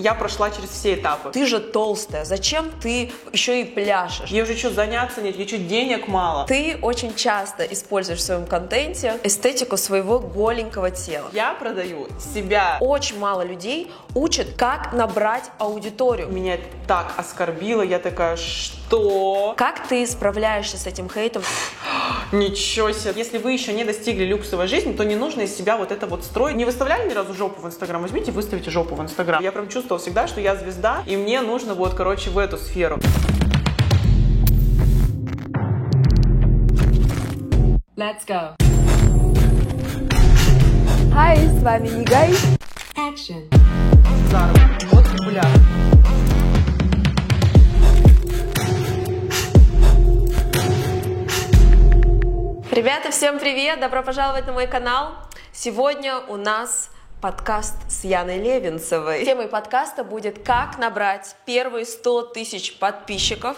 я прошла через все этапы. Ты же толстая, зачем ты еще и пляшешь? Ей уже что, заняться нет, ей что, денег мало. Ты очень часто используешь в своем контенте эстетику своего голенького тела. Я продаю себя. Очень мало людей учат, как набрать аудиторию. Меня это так оскорбило, я такая, что? Как ты справляешься с этим хейтом? Ничего себе. Если вы еще не достигли люксовой жизни, то не нужно из себя вот это вот строить. Не выставляли ни разу жопу в Инстаграм? Возьмите, выставите жопу в Инстаграм. Я прям чувствовала всегда, что я звезда, и мне нужно вот, короче, в эту сферу. Let's go. Hi, с вами Нигай. Action. Зара, вот популярно. Ребята, всем привет! Добро пожаловать на мой канал. Сегодня у нас подкаст с Яной Левинцевой. Темой подкаста будет «Как набрать первые 100 тысяч подписчиков,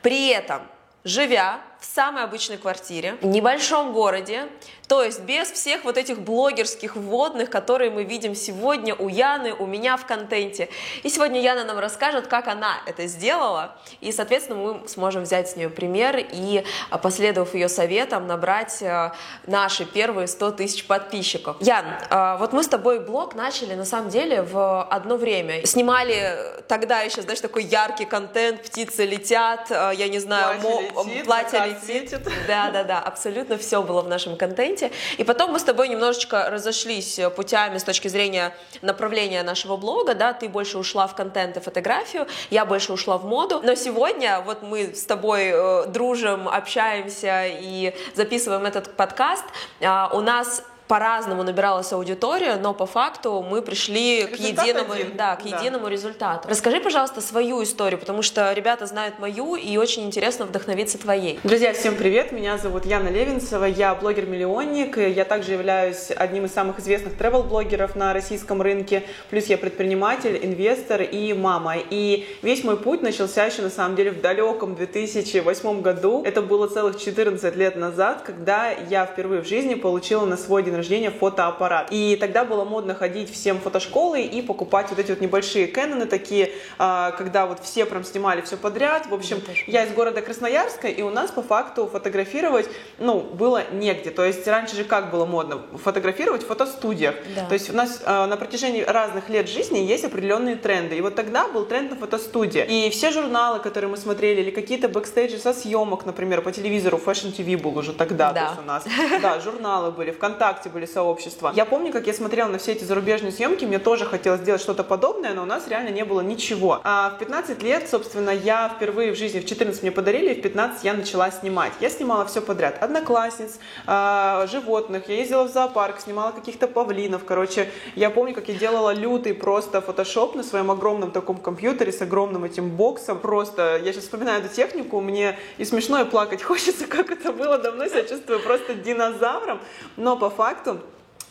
при этом живя в самой обычной квартире, в небольшом городе, то есть без всех вот этих блогерских вводных, которые мы видим сегодня у Яны, у меня в контенте. И сегодня Яна нам расскажет, как она это сделала, и, соответственно, мы сможем взять с нее пример и, а, последовав ее советам, набрать а, наши первые 100 тысяч подписчиков. Ян, а, вот мы с тобой блог начали, на самом деле, в одно время. Снимали тогда еще, знаешь, такой яркий контент, птицы летят, я не знаю, платье летит, платье летит. Да, да, да, абсолютно все было в нашем контенте. И потом мы с тобой немножечко разошлись путями с точки зрения направления нашего блога, да, ты больше ушла в контент и фотографию, я больше ушла в моду. Но сегодня вот мы с тобой э, дружим, общаемся и записываем этот подкаст. А, у нас по-разному набиралась аудитория, но по факту мы пришли к единому, один. да, к Да. единому результату. Расскажи, пожалуйста, свою историю, потому что ребята знают мою, и очень интересно вдохновиться твоей. Друзья, всем привет! Меня зовут Яна Левинцева, я блогер-миллионник, я также являюсь одним из самых известных travel-блогеров на российском рынке, плюс я предприниматель, инвестор и мама. И весь мой путь начался еще на самом деле в далеком 2008 году. Это было целых 14 лет назад, когда я впервые в жизни получила на свой день рождения фотоаппарат. И тогда было модно ходить всем в фотошколы и покупать вот эти вот небольшие Кэноны такие, а, когда вот все прям снимали все подряд. В общем, я из города Красноярска, и у нас по факту фотографировать, ну, было негде. То есть раньше же как было модно? Фотографировать в фотостудиях. Да. То есть у нас э, на протяжении разных лет жизни есть определенные тренды. И вот тогда был тренд на фотостудии. И все журналы, которые мы смотрели, или какие-то бэкстейджи со съемок, например, по телевизору, Fashion TV был уже тогда, Да. у нас. Да, журналы были, ВКонтакте были сообщества. Я помню, как я смотрела на все эти зарубежные съемки, мне тоже хотелось сделать что-то подобное, но у нас реально не было ничего. А в 15 лет, собственно, я впервые в жизни, в 14 мне подарили, и в 15 я начала снимать. Я снимала все подряд. Одноклассниц, а, животных, я ездила в зоопарк, снимала каких-то павлинов, короче. Я помню, как я делала лютый просто фотошоп на своем огромном таком компьютере с огромным этим боксом. Просто, я сейчас вспоминаю эту технику, мне и смешно, и плакать хочется, как это было давно, себя чувствую просто динозавром. Но по факту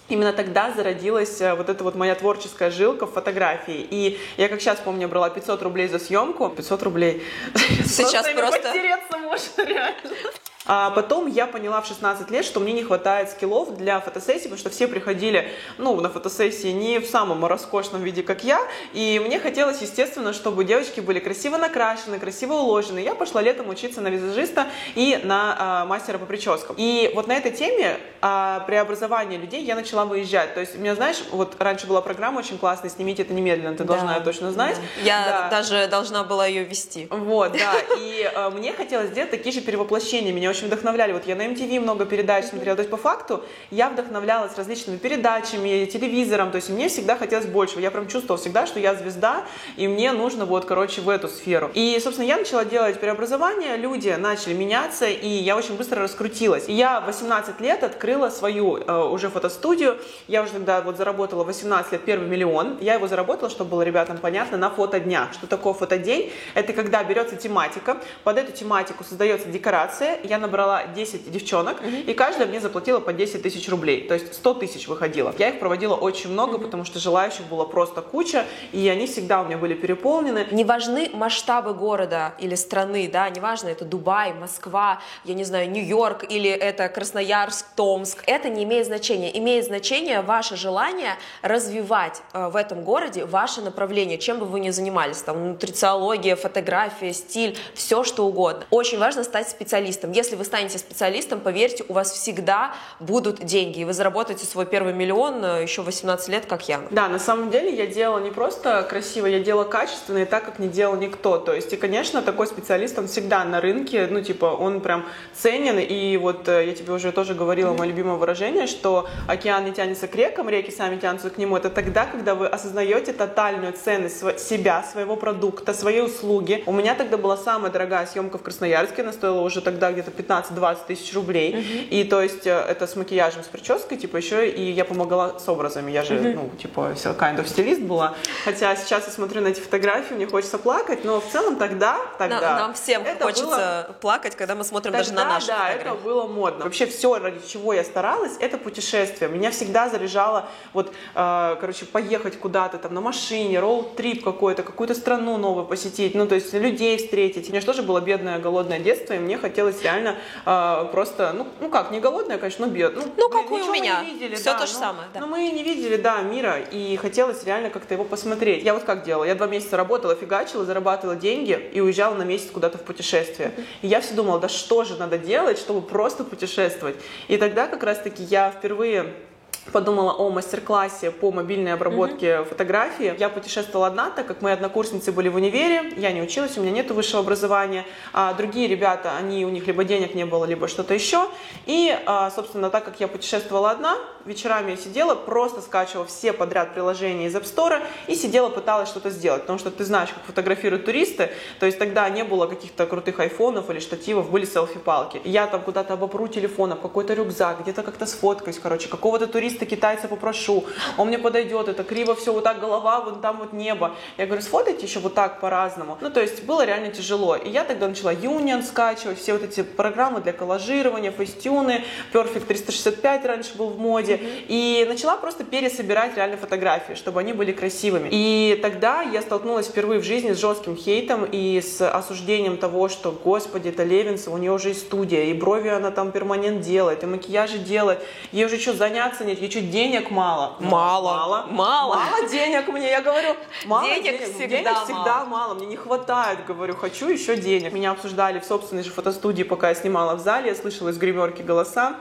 Именно тогда зародилась э, вот эта вот моя творческая жилка в фотографии. И я как сейчас помню, брала 500 рублей за съемку. 500 рублей. Сейчас просто- потереться можно, реально. А потом я поняла в 16 лет, что мне не хватает скиллов для фотосессии, потому что все приходили, ну, на фотосессии не в самом роскошном виде, как я, и мне хотелось, естественно, чтобы девочки были красиво накрашены, красиво уложены. Я пошла летом учиться на визажиста и на а, мастера по прическам. И вот на этой теме а, преобразования людей я начала выезжать. То есть, у меня, знаешь, вот раньше была программа очень классная «Снимите это немедленно», ты должна Да, ее точно знать. Я Да. даже должна была ее вести. Вот, да, и э, мне хотелось сделать такие же перевоплощения, меня очень вдохновляли. Вот я на MTV много передач смотрела, то есть по факту я вдохновлялась различными передачами, телевизором, то есть мне всегда хотелось большего. Я прям чувствовала всегда, что я звезда, и мне нужно вот, короче, в эту сферу. И, собственно, я начала делать преобразование, люди начали меняться, и я очень быстро раскрутилась. И я в 18 лет открыла свою э, уже фотостудию, я уже тогда вот заработала 18 лет первый миллион, я его заработала, чтобы было ребятам понятно, на фотоднях. Что такое фотодень? Это когда берется тематика, под эту тематику создается декорация, я набрала 10 девчонок, mm-hmm. и каждая мне заплатила по 10 тысяч рублей, то есть 100 тысяч выходило. Я их проводила очень много, mm-hmm. потому что желающих было просто куча, и они всегда у меня были переполнены. Не важны масштабы города или страны, да, неважно, это Дубай, Москва, я не знаю, Нью-Йорк или это Красноярск, Томск, это не имеет значения. Имеет значение ваше желание развивать э, в этом городе ваше направление, чем бы вы ни занимались, там, нутрициология, фотография, стиль, все что угодно. Очень важно стать специалистом. Если вы станете специалистом, поверьте, у вас всегда будут деньги, и вы заработаете свой первый миллион э, еще 18 лет, как я. Да, на самом деле я делала не просто красиво, я делала качественно и так, как не делал никто. То есть, и, конечно, такой специалист, он всегда на рынке, ну, типа, он прям ценен, и вот э, я тебе уже тоже говорила, мое любимое выражение, что океан не тянется к рекам, реки сами тянутся к нему. Это тогда, когда вы осознаете тотальную ценность себя, своего продукта, своей услуги. У меня тогда была самая дорогая съемка в Красноярске, она стоила уже тогда где-то 15-20 тысяч рублей. Uh-huh. И то есть э, это с макияжем, с прической, типа еще и я помогала с образами. Я же, uh-huh. ну, типа, все kind of стилист была. Хотя сейчас я смотрю на эти фотографии, мне хочется плакать, но в целом тогда, тогда... Нам, нам всем это хочется было... плакать, когда мы смотрим тогда, даже на наши да, фотографии. это было модно. Вообще все, ради чего я старалась, это путешествие. Меня всегда заряжало вот, э, короче, поехать куда-то там на машине, роуд-трип какой-то, какую-то страну новую посетить, ну, то есть людей встретить. У меня же тоже было бедное, голодное детство, и мне хотелось реально э, просто, ну, ну как, не голодное, конечно, но бед. Ну, ну как у меня, видели, все да, то же ну, самое. Да. Ну, мы не видели, да, мира, и хотелось реально как-то его посмотреть. Я вот как делала, я два месяца работала, фигачила, зарабатывала деньги и уезжала на месяц куда-то в путешествие. И я все думала, да что же надо делать, чтобы просто путешествовать. И тогда как раз-таки я впервые подумала о мастер-классе по мобильной обработке mm-hmm. фотографии. Я путешествовала одна, так как мои однокурсницы были в универе, я не училась, у меня нет высшего образования, а другие ребята, они, у них либо денег не было, либо что-то еще. И, а, собственно, так как я путешествовала одна, вечерами я сидела, просто скачивала все подряд приложения из App Store и сидела, пыталась что-то сделать, потому что ты знаешь, как фотографируют туристы, то есть тогда не было каких-то крутых айфонов или штативов, были селфи-палки. Я там куда-то обопру телефоном, какой-то рюкзак, где-то как-то сфоткаюсь, короче, какого-то туриста китайца попрошу, он мне подойдет, это криво все, вот так голова, вон там вот небо. Я говорю, сфотайте еще вот так по-разному. Ну, то есть было реально тяжело. И я тогда начала Union скачивать, все вот эти программы для коллажирования, фейстюны, Perfect 365 раньше был в моде, mm-hmm. и начала просто пересобирать реально фотографии, чтобы они были красивыми. И тогда я столкнулась впервые в жизни с жестким хейтом и с осуждением того, что, господи, это Левинсова, у нее уже и студия, и брови она там перманент делает, и макияжи делает, ей уже что заняться нет, ей что денег мало. Мало. Мало. Мало. Мало денег мне, я говорю, мало денег. Денег всегда, денег мало. всегда мало. Мне не хватает, говорю, хочу еще денег. Меня обсуждали в собственной же фотостудии, пока я снимала в зале, я слышала из гримерки голоса.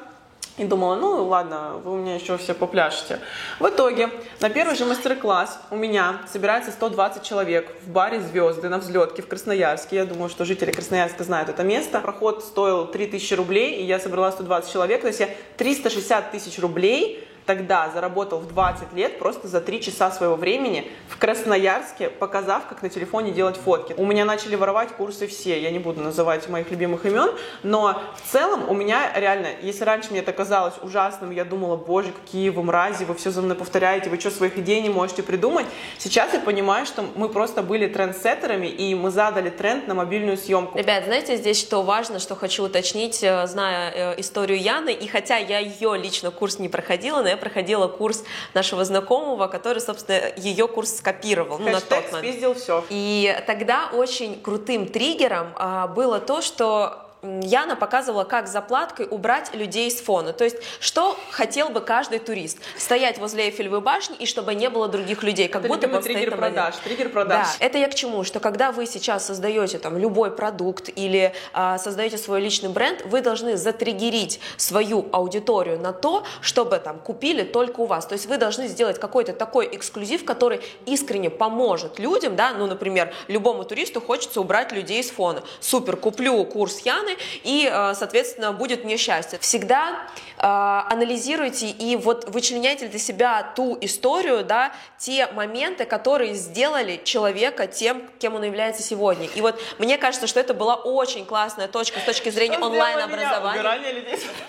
И думала, ну ладно, вы у меня еще все попляшете. В итоге на первый же мастер-класс у меня собирается 120 человек в баре «Звезды» на взлетке в Красноярске. Я думаю, что жители Красноярска знают это место. Проход стоил 3000 рублей, и я собрала 120 человек. То есть я 360 тысяч рублей тогда заработал в 20 лет просто за 3 часа своего времени в Красноярске, показав, как на телефоне делать фотки. У меня начали воровать курсы все, я не буду называть моих любимых имен, но в целом у меня реально, если раньше мне это казалось ужасным, я думала, боже, какие вы мрази, вы все за мной повторяете, вы что, своих идей не можете придумать? Сейчас я понимаю, что мы просто были трендсеттерами, и мы задали тренд на мобильную съемку. Ребят, знаете, здесь что важно, что хочу уточнить, э, зная э, историю Яны, и хотя я ее лично курс не проходила, но я проходила курс нашего знакомого, который, собственно, ее курс скопировал. Ну, на тот момент. все. И тогда очень крутым триггером а, было то, что Яна показывала, как заплаткой убрать людей с фона. То есть, что хотел бы каждый турист? Стоять возле Эйфелевой башни, и чтобы не было других людей, как это будто бы триггер продаж, триггер продаж. Да, это я к чему? Что когда вы сейчас создаете там любой продукт или а, создаете свой личный бренд, вы должны затриггерить свою аудиторию на то, чтобы там купили только у вас. То есть вы должны сделать какой-то такой эксклюзив, который искренне поможет людям, да, ну, например, любому туристу хочется убрать людей с фона. Супер, куплю курс Яны, стороны, и, э, соответственно, будет мне счастье. Всегда э, анализируйте и вот вычленяйте для себя ту историю, да, те моменты, которые сделали человека тем, кем он является сегодня. И вот мне кажется, что это была очень классная точка с точки зрения онлайн-образования.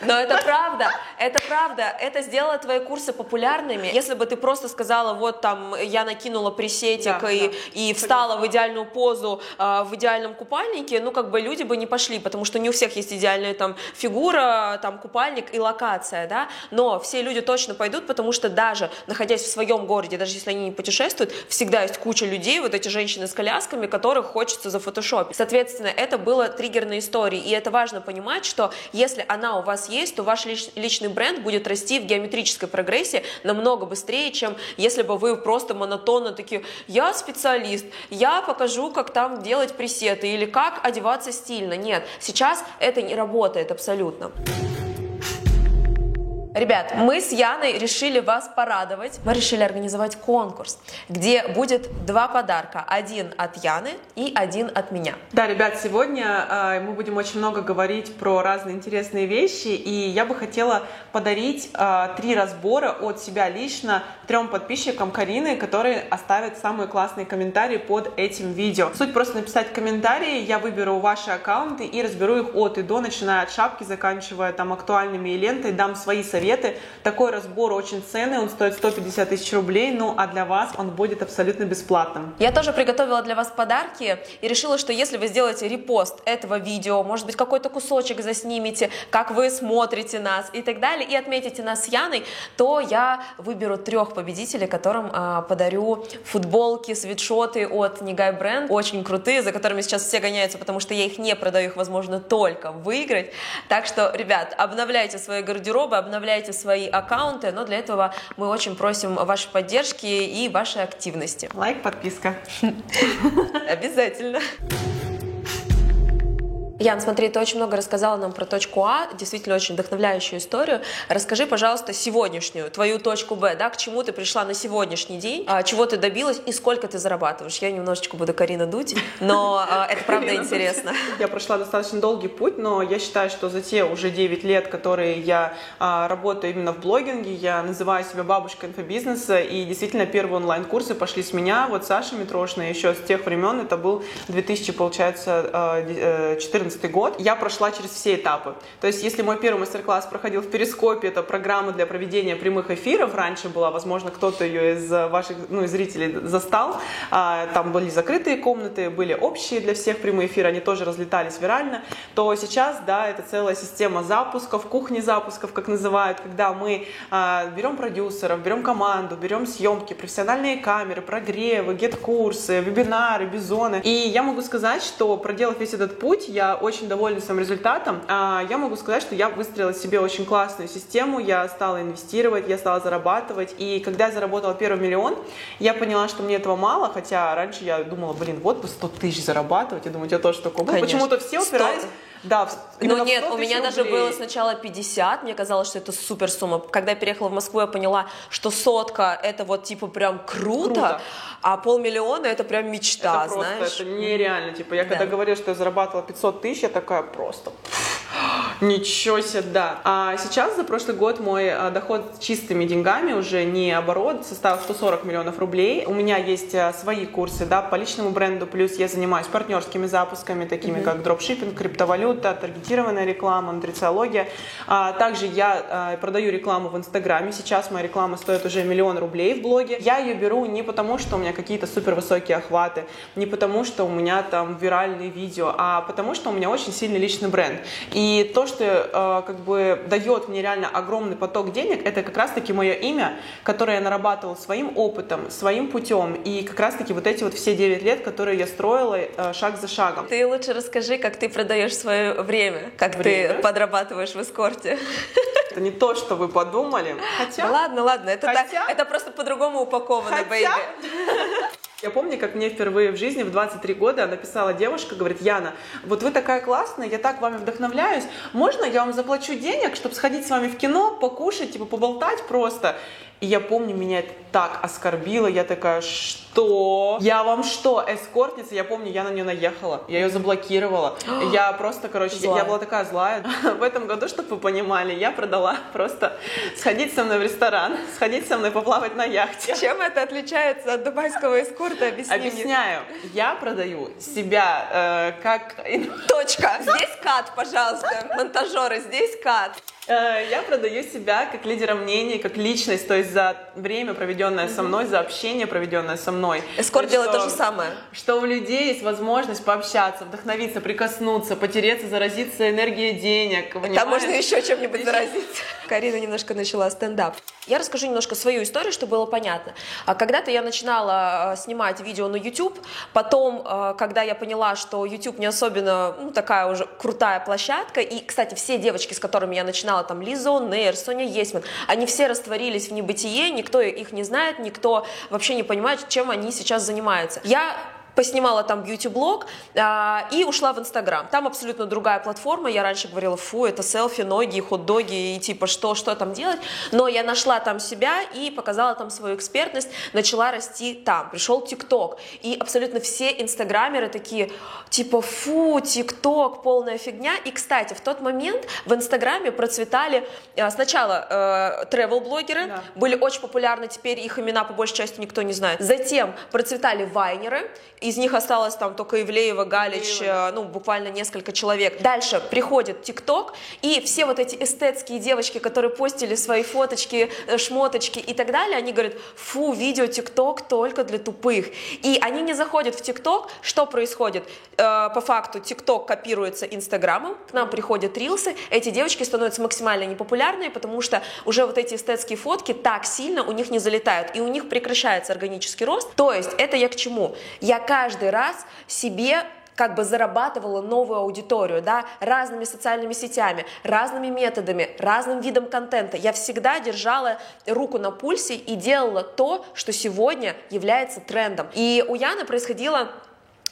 Но это правда, это правда. Это сделало твои курсы популярными. Если бы ты просто сказала, вот там я накинула пресетик да, и, да. и встала в идеальную позу, э, в идеальном купальнике, ну как бы люди бы не пошли, потому что что не у всех есть идеальная там фигура, там купальник и локация, да, но все люди точно пойдут, потому что даже находясь в своем городе, даже если они не путешествуют, всегда есть куча людей, вот эти женщины с колясками, которых хочется зафотошопить. Соответственно, это было триггерной историей, и это важно понимать, что если она у вас есть, то ваш личный бренд будет расти в геометрической прогрессии намного быстрее, чем если бы вы просто монотонно такие, я специалист, я покажу, как там делать пресеты или как одеваться стильно. Нет, сейчас это не работает абсолютно. Ребят, мы с Яной решили вас порадовать. Мы решили организовать конкурс, где будет два подарка. Один от Яны и один от меня. Да, ребят, сегодня э, мы будем очень много говорить про разные интересные вещи, и я бы хотела подарить э, три разбора от себя лично трем подписчикам Карины, которые оставят самые классные комментарии под этим видео. Суть просто написать комментарии, я выберу ваши аккаунты и разберу их от и до, начиная от шапки, заканчивая там актуальными и лентой, дам свои советы советы. Такой разбор очень ценный, он стоит 150 тысяч рублей, ну а для вас он будет абсолютно бесплатным. Я тоже приготовила для вас подарки и решила, что если вы сделаете репост этого видео, может быть какой-то кусочек заснимете, как вы смотрите нас и так далее, и отметите нас с Яной, то я выберу трех победителей, которым э, подарю футболки, свитшоты от Нигай Бренд, очень крутые, за которыми сейчас все гоняются, потому что я их не продаю, их возможно только выиграть. Так что, ребят, обновляйте свои гардеробы, обновляйте обновляйте свои аккаунты, но для этого мы очень просим вашей поддержки и вашей активности. Лайк, подписка. Обязательно. Ян, смотри, ты очень много рассказала нам про точку А, действительно очень вдохновляющую историю. Расскажи, пожалуйста, сегодняшнюю, твою точку Б, да, к чему ты пришла на сегодняшний день, а, чего ты добилась и сколько ты зарабатываешь. Я немножечко буду Карина дуть, но а, это правда интересно. Я прошла достаточно долгий путь, но я считаю, что за те уже 9 лет, которые я а, работаю именно в блогинге, я называю себя бабушкой инфобизнеса, и действительно первые онлайн-курсы пошли с меня, вот Саша Митрошина, еще с тех времен, это был 2000, получается, 14 2014 год, я прошла через все этапы. То есть, если мой первый мастер-класс проходил в Перископе, это программа для проведения прямых эфиров, раньше была, возможно, кто-то ее из ваших ну, из зрителей застал, а, там были закрытые комнаты, были общие для всех прямые эфиры, они тоже разлетались вирально, то сейчас, да, это целая система запусков, кухни запусков, как называют, когда мы а, берем продюсеров, берем команду, берем съемки, профессиональные камеры, прогревы, гет-курсы, вебинары, бизоны. И я могу сказать, что проделав весь этот путь, я очень довольна своим результатом. А, я могу сказать, что я выстроила себе очень классную систему, я стала инвестировать, я стала зарабатывать. И когда я заработала первый миллион, я поняла, что мне этого мало, хотя раньше я думала, блин, вот бы 100 тысяч зарабатывать. Я думаю, у тебя тоже такое было. Почему-то все упирались... 100... Да, ну нет, у меня даже было сначала 50, мне казалось, что это супер сумма. Когда я переехала в Москву, я поняла, что сотка это вот типа прям круто, круто. а полмиллиона это прям мечта, это знаешь. Просто, это нереально. Типа я да. когда говорила, что я зарабатывала 500 тысяч, я такая просто... Ничего себе, да. А сейчас за прошлый год мой а, доход с чистыми деньгами, уже не оборот, составил 140 миллионов рублей. У меня есть а, свои курсы, да, по личному бренду, плюс я занимаюсь партнерскими запусками, такими mm-hmm. как дропшиппинг, криптовалюта, таргетированная реклама, нутрициология. А, также я а, продаю рекламу в Инстаграме. Сейчас моя реклама стоит уже миллион рублей в блоге. Я ее беру не потому, что у меня какие-то супер высокие охваты, не потому, что у меня там виральные видео, а потому, что у меня очень сильный личный бренд. И то, что э, как бы дает мне реально огромный поток денег, это как раз-таки мое имя, которое я нарабатывала своим опытом, своим путем. И как раз-таки вот эти вот все 9 лет, которые я строила э, шаг за шагом. Ты лучше расскажи, как ты продаешь свое время, как время? ты подрабатываешь в эскорте. Это не то, что вы подумали. Хотя... Ладно, ладно, это, Хотя... так, это просто по-другому упаковано, Хотя... бэйби. Я помню, как мне впервые в жизни в 23 года написала девушка, говорит, Яна, вот вы такая классная, я так вами вдохновляюсь, можно я вам заплачу денег, чтобы сходить с вами в кино, покушать, типа поболтать просто? И я помню, меня это так оскорбило, я такая, что? Я вам что, эскортница? Я помню, я на нее наехала, я ее заблокировала. я просто, короче, я, я была такая злая. в этом году, чтобы вы понимали, я продала просто сходить со мной в ресторан, сходить со мной поплавать на яхте. Чем это отличается от дубайского эскорта? Объясни Объясняю. Мне. Я продаю себя э, как... Точка. Здесь кат, пожалуйста. Монтажеры, здесь кат. Э, я продаю себя как лидера мнений, как личность, то есть за время, проведенное со мной, за общение, проведенное со мной. Эскорт делает то же самое. Что у людей есть возможность пообщаться, вдохновиться, прикоснуться, потереться, заразиться энергией денег. Понимаешь? Там можно еще чем-нибудь заразиться. Карина немножко начала стендап. Я расскажу немножко свою историю, чтобы было понятно. А когда-то я начинала э, снимать видео на YouTube, потом, э, когда я поняла, что YouTube не особенно ну, такая уже крутая площадка, и, кстати, все девочки, с которыми я начинала начинала, там, Лиза Нейр, Соня Есман, они все растворились в небытие, никто их не знает, никто вообще не понимает, чем они сейчас занимаются. Я поснимала там бьюти-блог а, и ушла в Инстаграм. Там абсолютно другая платформа. Я раньше говорила, фу, это селфи, ноги, хот-доги и типа что, что там делать. Но я нашла там себя и показала там свою экспертность, начала расти там. Пришел ТикТок. И абсолютно все инстаграмеры такие, типа, фу, ТикТок, полная фигня. И, кстати, в тот момент в Инстаграме процветали а, сначала э, travel-блогеры, да. были очень популярны, теперь их имена по большей части никто не знает. Затем процветали вайнеры, из них осталось там только Ивлеева, Галич, Ивлеева. Э, ну, буквально несколько человек. Дальше приходит ТикТок, и все вот эти эстетские девочки, которые постили свои фоточки, э, шмоточки и так далее, они говорят, фу, видео ТикТок только для тупых. И они не заходят в ТикТок, что происходит? Э, по факту ТикТок копируется Инстаграмом, к нам приходят рилсы, эти девочки становятся максимально непопулярные, потому что уже вот эти эстетские фотки так сильно у них не залетают, и у них прекращается органический рост. То есть это я к чему? Я каждый раз себе как бы зарабатывала новую аудиторию, да, разными социальными сетями, разными методами, разным видом контента. Я всегда держала руку на пульсе и делала то, что сегодня является трендом. И у Яны происходило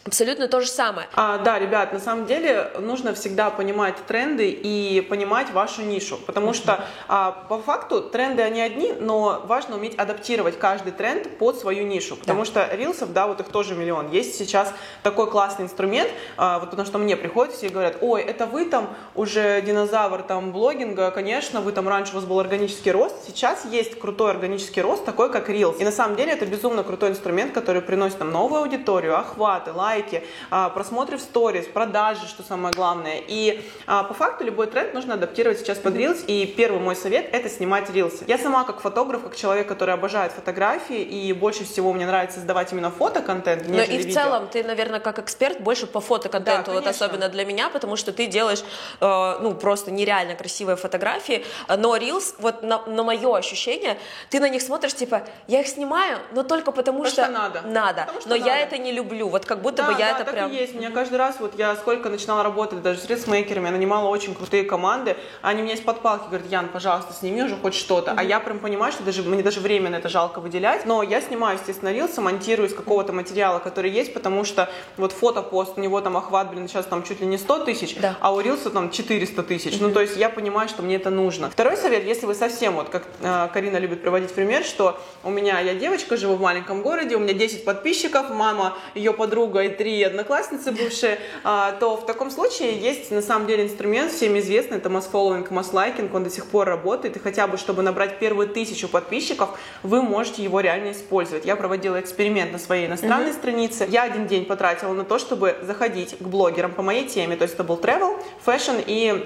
Абсолютно то же самое. А, да, ребят, на самом деле нужно всегда понимать тренды и понимать вашу нишу, потому что а, по факту тренды они одни, но важно уметь адаптировать каждый тренд под свою нишу, потому да. что рилсов, да, вот их тоже миллион. Есть сейчас такой классный инструмент, а, вот потому что мне приходят все и говорят, ой, это вы там уже динозавр там блогинга, конечно, вы там раньше у вас был органический рост, сейчас есть крутой органический рост, такой как рилс. И на самом деле это безумно крутой инструмент, который приносит нам новую аудиторию, охваты, лайки, лайки, а, просмотры в сторис, продажи, что самое главное. И а, по факту любой тренд нужно адаптировать сейчас под Reels. И первый мой совет – это снимать рилсы. Я сама как фотограф, как человек, который обожает фотографии, и больше всего мне нравится создавать именно фотоконтент, Но и в видео. целом ты, наверное, как эксперт больше по фотоконтенту, да, вот особенно для меня, потому что ты делаешь, э, ну, просто нереально красивые фотографии, но Reels, вот на, на мое ощущение, ты на них смотришь, типа, я их снимаю, но только потому, потому что, что надо. Надо. Потому что но надо. я это не люблю, вот как будто да, бы я да, это так прям... и есть. У меня каждый раз, вот я сколько начинала работать даже с рисмейкерами, я нанимала очень крутые команды, они мне из подпалки говорят, Ян, пожалуйста, сними уже хоть что-то. Mm-hmm. А я прям понимаю, что даже мне даже время на это жалко выделять, но я снимаю, естественно, рилсы, монтирую из какого-то материала, который есть, потому что вот фотопост, у него там охват, блин, сейчас там чуть ли не 100 тысяч, да. а у рилса там 400 тысяч. Mm-hmm. Ну, то есть я понимаю, что мне это нужно. Второй совет, если вы совсем, вот как э, Карина любит приводить пример, что у меня, я девочка, живу в маленьком городе, у меня 10 подписчиков, мама, ее подруга и три одноклассницы, бывшие, а, то в таком случае есть на самом деле инструмент, всем известный, это масс-фолловинг, масс-лайкинг, он до сих пор работает, и хотя бы, чтобы набрать первую тысячу подписчиков, вы можете его реально использовать. Я проводила эксперимент на своей иностранной mm-hmm. странице. Я один день потратила на то, чтобы заходить к блогерам по моей теме, то есть это был travel, fashion и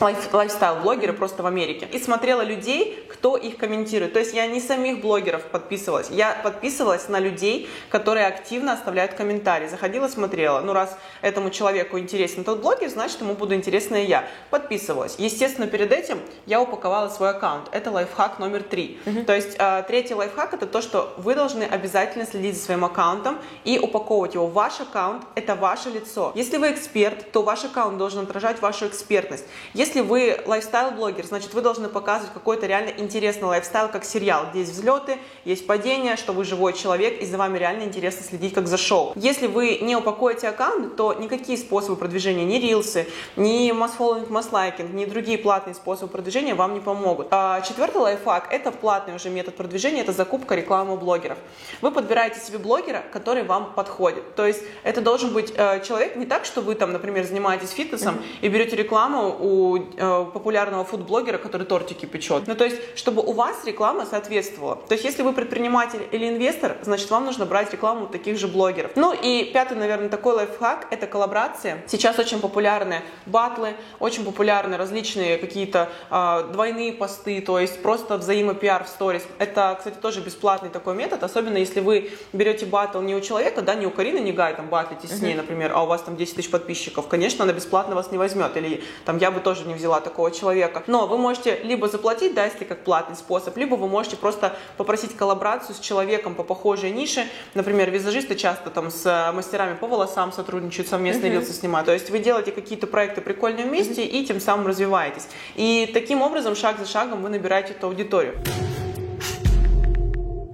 лайфстайл-блогеры просто в Америке. И смотрела людей, кто их комментирует. То есть я не самих блогеров подписывалась, я подписывалась на людей, которые активно оставляют комментарии. Заходила, смотрела. Ну, раз этому человеку интересен тот блогер, значит, ему буду интересна и я. Подписывалась. Естественно, перед этим я упаковала свой аккаунт. Это лайфхак номер три. Uh-huh. То есть э, третий лайфхак это то, что вы должны обязательно следить за своим аккаунтом и упаковывать его. Ваш аккаунт это ваше лицо. Если вы эксперт, то ваш аккаунт должен отражать вашу экспертность. Если вы лайфстайл-блогер, значит, вы должны показывать какой-то реально интересный лайфстайл, как сериал, где есть взлеты, есть падения, что вы живой человек, и за вами реально интересно следить, как за шоу. Если вы не упакуете аккаунт, то никакие способы продвижения, ни рилсы, ни масс-фолловинг, масс-лайкинг, ни другие платные способы продвижения вам не помогут. А четвертый лайфхак – это платный уже метод продвижения, это закупка рекламы блогеров. Вы подбираете себе блогера, который вам подходит. То есть это должен быть э, человек не так, что вы там, например, занимаетесь фитнесом mm-hmm. и берете рекламу у у э, популярного фудблогера, который тортики печет. Ну, то есть, чтобы у вас реклама соответствовала. То есть, если вы предприниматель или инвестор, значит, вам нужно брать рекламу у таких же блогеров. Ну и пятый, наверное, такой лайфхак – это коллаборация. Сейчас очень популярны батлы, очень популярны различные какие-то э, двойные посты, то есть просто взаимопиар в сторис. Это, кстати, тоже бесплатный такой метод, особенно если вы берете батл не у человека, да, не у Карины не Гай, там, батлитесь с ней, например, а у вас там 10 тысяч подписчиков, конечно, она бесплатно вас не возьмет, или там я бы тоже не взяла такого человека. Но вы можете либо заплатить, да, если как платный способ, либо вы можете просто попросить коллаборацию с человеком по похожей нише. Например, визажисты часто там с мастерами по волосам сотрудничают, совместные uh-huh. рилсы снимают. То есть вы делаете какие-то проекты прикольные вместе uh-huh. и тем самым развиваетесь. И таким образом, шаг за шагом вы набираете эту аудиторию.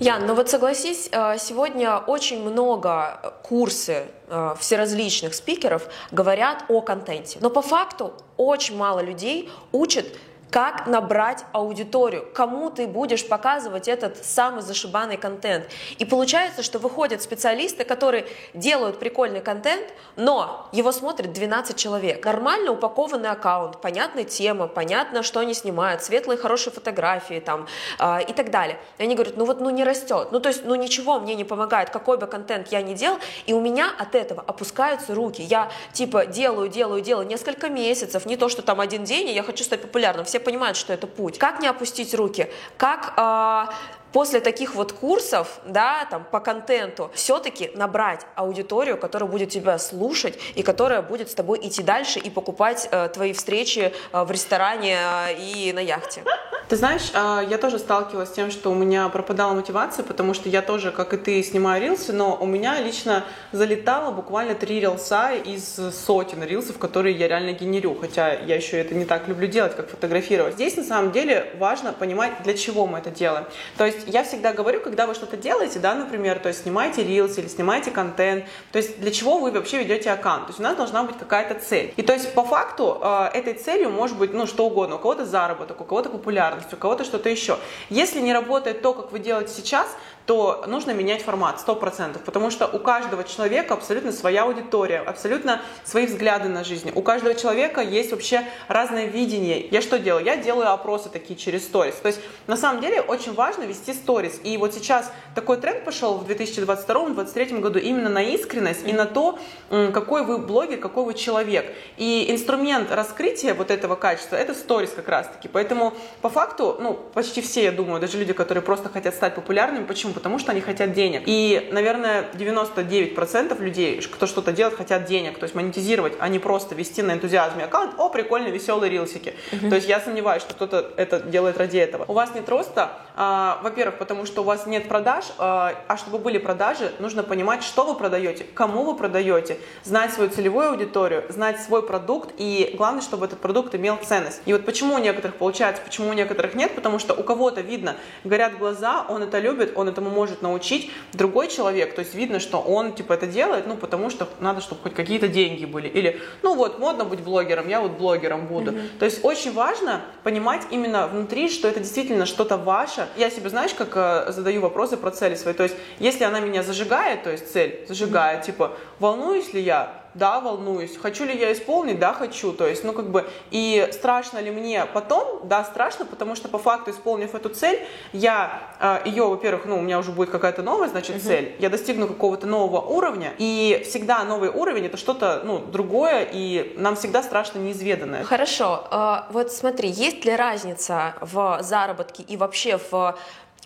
Ян, ну вот согласись, э, сегодня очень много курсы э, всеразличных спикеров говорят о контенте. Но по факту очень мало людей учат как набрать аудиторию, кому ты будешь показывать этот самый зашибанный контент. И получается, что выходят специалисты, которые делают прикольный контент, но его смотрит 12 человек. Нормально упакованный аккаунт, понятная тема, понятно, что они снимают, светлые хорошие фотографии там э, и так далее. И они говорят, ну вот ну не растет, ну то есть ну ничего мне не помогает, какой бы контент я ни делал, и у меня от этого опускаются руки. Я типа делаю, делаю, делаю несколько месяцев, не то, что там один день, и я хочу стать популярным. Все понимают, что это путь. Как не опустить руки? Как э, после таких вот курсов, да, там, по контенту, все-таки набрать аудиторию, которая будет тебя слушать и которая будет с тобой идти дальше и покупать э, твои встречи э, в ресторане э, и на яхте? Ты знаешь, э, я тоже сталкивалась с тем, что у меня пропадала мотивация, потому что я тоже, как и ты, снимаю рилсы, но у меня лично залетало буквально три рилса из сотен рилсов, которые я реально генерю, хотя я еще это не так люблю делать, как фотографировать. Здесь на самом деле важно понимать, для чего мы это делаем. То есть есть я всегда говорю, когда вы что-то делаете, да, например, то есть снимаете рилс или снимаете контент, то есть для чего вы вообще ведете аккаунт, то есть у нас должна быть какая-то цель. И то есть по факту э, этой целью может быть, ну, что угодно, у кого-то заработок, у кого-то популярность, у кого-то что-то еще. Если не работает то, как вы делаете сейчас, то нужно менять формат 100%, потому что у каждого человека абсолютно своя аудитория, абсолютно свои взгляды на жизнь. У каждого человека есть вообще разное видение. Я что делаю? Я делаю опросы такие через сторис. То есть на самом деле очень важно вести сторис. И вот сейчас такой тренд пошел в 2022-2023 году именно на искренность и на то, какой вы блогер, какой вы человек. И инструмент раскрытия вот этого качества – это сторис как раз-таки. Поэтому по факту, ну, почти все, я думаю, даже люди, которые просто хотят стать популярными, почему? Потому что они хотят денег. И, наверное, 99% людей, кто что-то делает, хотят денег. То есть монетизировать, а не просто вести на энтузиазме аккаунт. О, прикольно, веселые рилсики. Uh-huh. То есть я сомневаюсь, что кто-то это делает ради этого. У вас нет роста, а, во-первых, потому что у вас нет продаж, а, а чтобы были продажи, нужно понимать, что вы продаете, кому вы продаете, знать свою целевую аудиторию, знать свой продукт и главное, чтобы этот продукт имел ценность. И вот почему у некоторых получается, почему у некоторых нет, потому что у кого-то видно, горят глаза, он это любит, он этому может научить. Другой человек, то есть видно, что он типа это делает, ну потому что надо, чтобы хоть какие-то деньги были. Или, ну вот, модно быть блогером, я вот блогером буду. Mm-hmm. То есть очень важно понимать именно внутри, что это действительно что-то ваше. Я себе, знаешь, как э, задаю вопросы про цели свои. То есть если она меня зажигает, то есть цель зажигает, mm-hmm. типа, волнуюсь ли я, да, волнуюсь. Хочу ли я исполнить? Да, хочу. То есть, ну, как бы, и страшно ли мне потом? Да, страшно, потому что по факту, исполнив эту цель, я э, ее, во-первых, ну, у меня уже будет какая-то новая, значит, uh-huh. цель. Я достигну какого-то нового уровня, и всегда новый уровень это что-то, ну, другое, и нам всегда страшно неизведанное. Хорошо. Э, вот смотри, есть ли разница в заработке и вообще в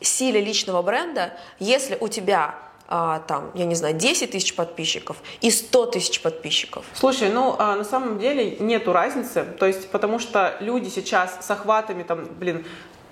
силе личного бренда, если у тебя а, там, я не знаю, 10 тысяч подписчиков и 100 тысяч подписчиков? Слушай, ну, а, на самом деле нету разницы, то есть, потому что люди сейчас с охватами, там, блин,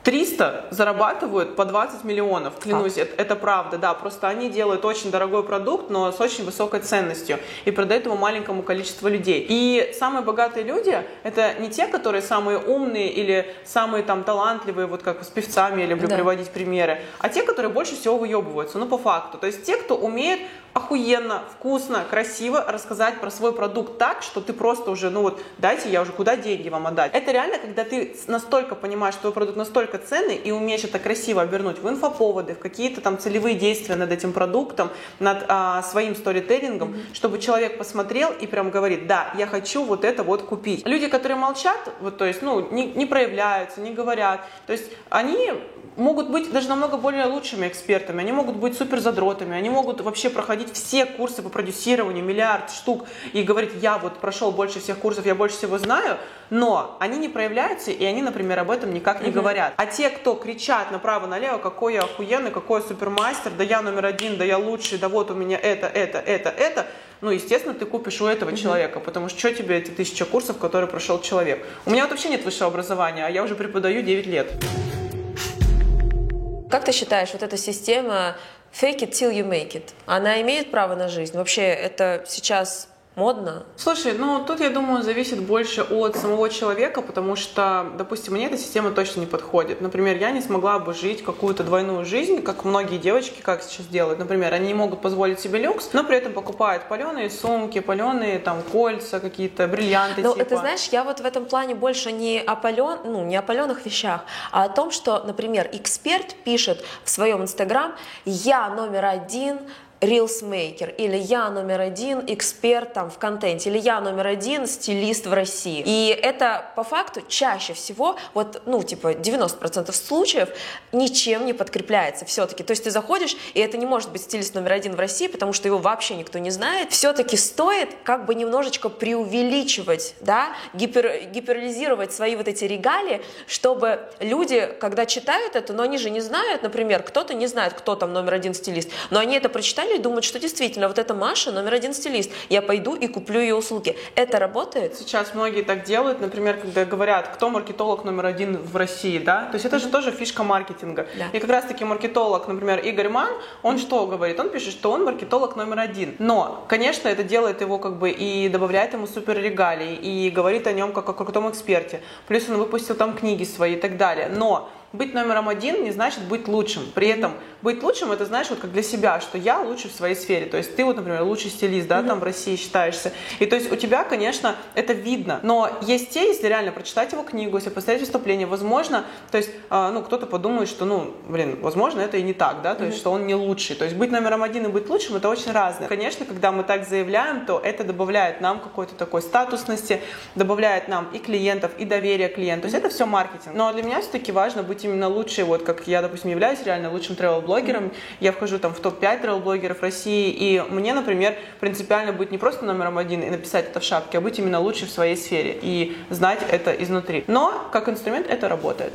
300 зарабатывают по 20 миллионов, клянусь, это, это правда, да, просто они делают очень дорогой продукт, но с очень высокой ценностью и продают его маленькому количеству людей. И самые богатые люди это не те, которые самые умные или самые там талантливые, вот как с певцами я люблю да. приводить примеры, а те, которые больше всего выебываются, ну по факту. То есть те, кто умеет охуенно, вкусно, красиво рассказать про свой продукт так, что ты просто уже, ну вот, дайте я уже куда деньги вам отдать. Это реально, когда ты настолько понимаешь, что твой продукт настолько настолько ценный и умеешь это красиво обернуть в инфоповоды, в какие-то там целевые действия над этим продуктом, над а, своим сторителлингом, mm-hmm. чтобы человек посмотрел и прям говорит, да, я хочу вот это вот купить. Люди, которые молчат, вот, то есть, ну, не, не проявляются, не говорят, то есть они могут быть даже намного более лучшими экспертами, они могут быть супер задротами, они могут вообще проходить все курсы по продюсированию, миллиард штук, и говорить, я вот прошел больше всех курсов, я больше всего знаю, но они не проявляются, и они, например, об этом никак не угу. говорят. А те, кто кричат направо-налево, какой я охуенный, какой я супермастер, да я номер один, да я лучший, да вот у меня это, это, это, это, ну, естественно, ты купишь у этого mm человека, потому что что тебе эти тысяча курсов, которые прошел человек? У меня вот вообще нет высшего образования, а я уже преподаю 9 лет. Как ты считаешь, вот эта система fake it till you make it, она имеет право на жизнь? Вообще это сейчас модно? Слушай, ну тут, я думаю, зависит больше от самого человека, потому что, допустим, мне эта система точно не подходит. Например, я не смогла бы жить какую-то двойную жизнь, как многие девочки как сейчас делают. Например, они не могут позволить себе люкс, но при этом покупают паленые сумки, паленые там кольца, какие-то бриллианты. Ну, типа. это знаешь, я вот в этом плане больше не о пален, ну, не о паленых вещах, а о том, что, например, эксперт пишет в своем инстаграм, я номер один рилсмейкер, или я номер один эксперт там в контенте, или я номер один стилист в России. И это по факту чаще всего, вот, ну, типа 90% случаев ничем не подкрепляется все-таки. То есть ты заходишь, и это не может быть стилист номер один в России, потому что его вообще никто не знает. Все-таки стоит как бы немножечко преувеличивать, да, гипер, гиперализировать свои вот эти регалии, чтобы люди, когда читают это, но они же не знают, например, кто-то не знает, кто там номер один стилист, но они это прочитали и думают, что действительно вот эта Маша номер один стилист, я пойду и куплю ее услуги. Это работает? Сейчас многие так делают, например, когда говорят, кто маркетолог номер один в России, да, то есть это mm-hmm. же тоже фишка маркетинга. Да. И как раз таки маркетолог, например, Игорь Ман, он mm-hmm. что говорит? Он пишет, что он маркетолог номер один. Но, конечно, это делает его как бы и добавляет ему супер регалии, и говорит о нем как о крутом эксперте. Плюс он выпустил там книги свои и так далее. Но быть номером один не значит быть лучшим. При этом быть лучшим это знаешь вот как для себя, что я лучше в своей сфере. То есть ты вот, например, лучший стилист, да, mm-hmm. там в России считаешься. И то есть у тебя, конечно, это видно. Но есть те, если реально прочитать его книгу, если посмотреть выступление, возможно, то есть, э, ну, кто-то подумает, что, ну, блин, возможно, это и не так, да, то mm-hmm. есть, что он не лучший. То есть быть номером один и быть лучшим это очень разное. Конечно, когда мы так заявляем, то это добавляет нам какой-то такой статусности, добавляет нам и клиентов, и доверие клиенту. То есть это все маркетинг. Но для меня все-таки важно быть именно лучшей, вот как я, допустим, являюсь реально лучшим travel-блогером, я вхожу там в топ-5 travel-блогеров России, и мне, например, принципиально быть не просто номером один и написать это в шапке, а быть именно лучшей в своей сфере и знать это изнутри. Но как инструмент это работает.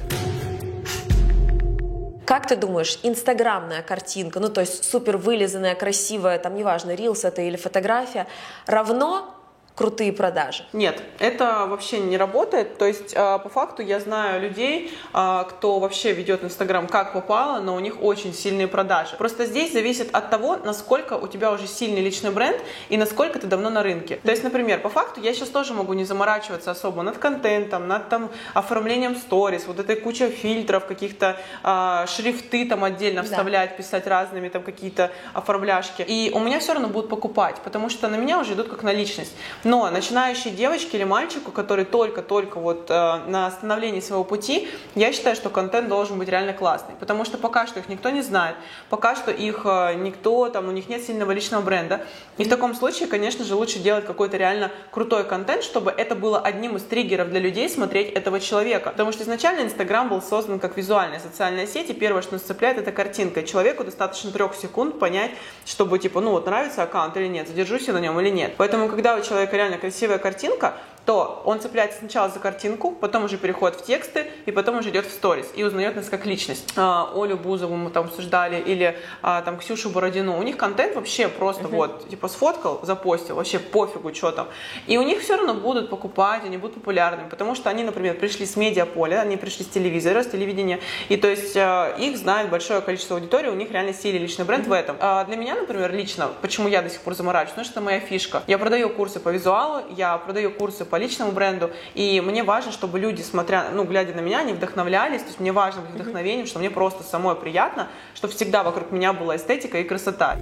Как ты думаешь, инстаграмная картинка, ну то есть супер вылизанная, красивая, там неважно, рилс это или фотография, равно крутые продажи? Нет, это вообще не работает. То есть, а, по факту, я знаю людей, а, кто вообще ведет Инстаграм как попало, но у них очень сильные продажи. Просто здесь зависит от того, насколько у тебя уже сильный личный бренд и насколько ты давно на рынке. То есть, например, по факту, я сейчас тоже могу не заморачиваться особо над контентом, над там оформлением сторис, вот этой куча фильтров, каких-то а, шрифты там отдельно да. вставлять, писать разными там какие-то оформляшки. И у меня все равно будут покупать, потому что на меня уже идут как на личность. Но начинающей девочке или мальчику, который только-только вот э, на становлении своего пути, я считаю, что контент должен быть реально классный, потому что пока что их никто не знает, пока что их э, никто, там, у них нет сильного личного бренда. И в таком случае, конечно же, лучше делать какой-то реально крутой контент, чтобы это было одним из триггеров для людей смотреть этого человека. Потому что изначально Инстаграм был создан как визуальная социальная сеть, и первое, что нас цепляет, это картинка. Человеку достаточно трех секунд понять, чтобы, типа, ну вот нравится аккаунт или нет, задержусь я на нем или нет. Поэтому, когда у человека реально красивая картинка, то он цепляется сначала за картинку, потом уже переходит в тексты, и потом уже идет в сторис и узнает нас как личность. А, Олю Бузову мы там обсуждали, или а, там Ксюшу Бородину. У них контент вообще просто uh-huh. вот, типа сфоткал, запостил, вообще пофигу, что там. И у них все равно будут покупать, они будут популярными, потому что они, например, пришли с медиаполя, они пришли с телевизора, с телевидения, и то есть а, их знает большое количество аудитории, у них реально сильный личный бренд uh-huh. в этом. А для меня, например, лично, почему я до сих пор заморачиваюсь, потому что это моя фишка. Я продаю курсы по визуалу, я продаю курсы по личному бренду, и мне важно, чтобы люди, смотря, ну, глядя на меня, они вдохновлялись, то есть мне важно быть вдохновением, что мне просто самой приятно, чтобы всегда вокруг меня была эстетика и красота.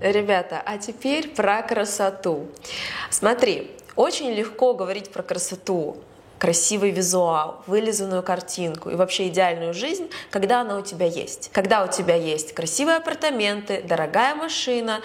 Ребята, а теперь про красоту. Смотри, очень легко говорить про красоту красивый визуал, вылизанную картинку и вообще идеальную жизнь, когда она у тебя есть. Когда у тебя есть красивые апартаменты, дорогая машина,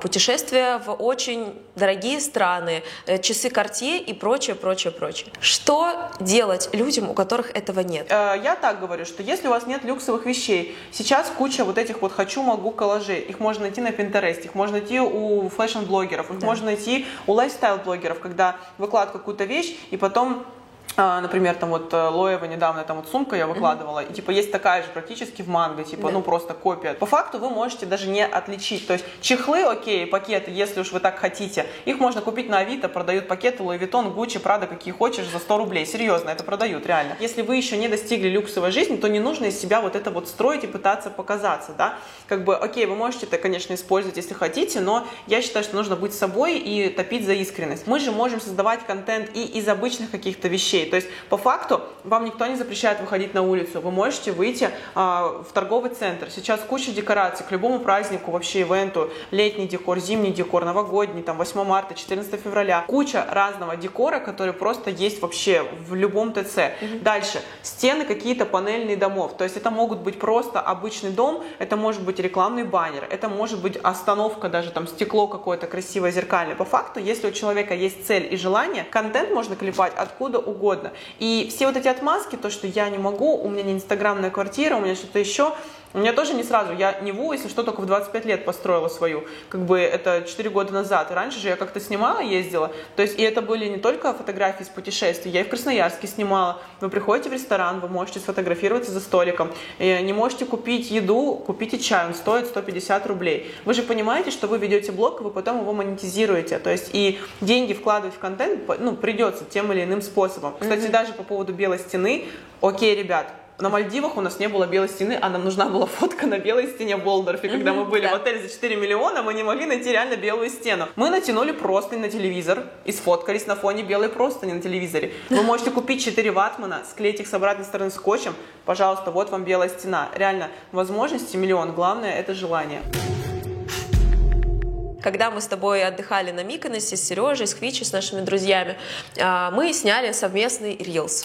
путешествия в очень дорогие страны, э, часы Cartier и прочее, прочее, прочее. Что делать людям, у которых этого нет? Э, я так говорю, что если у вас нет люксовых вещей, сейчас куча вот этих вот «хочу, могу» коллажей, их можно найти на Pinterest, их можно найти у фэшн-блогеров, их да. можно найти у лайфстайл-блогеров, когда выкладывают какую-то вещь и потом а, например, там вот э, Loewe недавно, там вот сумка я выкладывала, mm-hmm. и типа есть такая же практически в Mango, типа, yeah. ну просто копия. По факту вы можете даже не отличить. То есть чехлы, окей, пакеты, если уж вы так хотите, их можно купить на Авито, продают пакеты Louis Vuitton, Gucci, Prada, какие хочешь, за 100 рублей. Серьезно, это продают, реально. Если вы еще не достигли люксовой жизни, то не нужно из себя вот это вот строить и пытаться показаться, да. Как бы, окей, вы можете это, конечно, использовать, если хотите, но я считаю, что нужно быть собой и топить за искренность. Мы же можем создавать контент и из обычных каких-то вещей, вещей. То есть по факту вам никто не запрещает выходить на улицу. Вы можете выйти а, в торговый центр. Сейчас куча декораций к любому празднику, вообще ивенту, летний декор, зимний декор, новогодний, там 8 марта, 14 февраля. Куча разного декора, который просто есть вообще в любом ТЦ. Mm-hmm. Дальше. Стены какие-то панельные домов. То есть это могут быть просто обычный дом, это может быть рекламный баннер, это может быть остановка, даже там стекло какое-то красивое, зеркальное. По факту, если у человека есть цель и желание, контент можно клепать откуда угодно угодно. И все вот эти отмазки, то, что я не могу, у меня не инстаграмная квартира, у меня что-то еще, у меня тоже не сразу. Я Неву, если что, только в 25 лет построила свою. Как бы это 4 года назад. И раньше же я как-то снимала, ездила. То есть, и это были не только фотографии с путешествий. Я и в Красноярске снимала. Вы приходите в ресторан, вы можете сфотографироваться за столиком. Не можете купить еду, купите чай, он стоит 150 рублей. Вы же понимаете, что вы ведете блог, и вы потом его монетизируете. То есть, и деньги вкладывать в контент, ну, придется тем или иным способом. Кстати, mm-hmm. даже по поводу белой стены, окей, ребят, на Мальдивах у нас не было белой стены, а нам нужна была фотка на белой стене в Болдорфе. Mm-hmm, когда мы были да. в отеле за 4 миллиона, мы не могли найти реально белую стену. Мы натянули простынь на телевизор и сфоткались на фоне белой простыни на телевизоре. Вы можете купить 4 ватмана, склеить их с обратной стороны скотчем. Пожалуйста, вот вам белая стена. Реально, возможности миллион. Главное, это желание. Когда мы с тобой отдыхали на Миконосе с Сережей, с Хвичи, с нашими друзьями, а, мы сняли совместный рилс.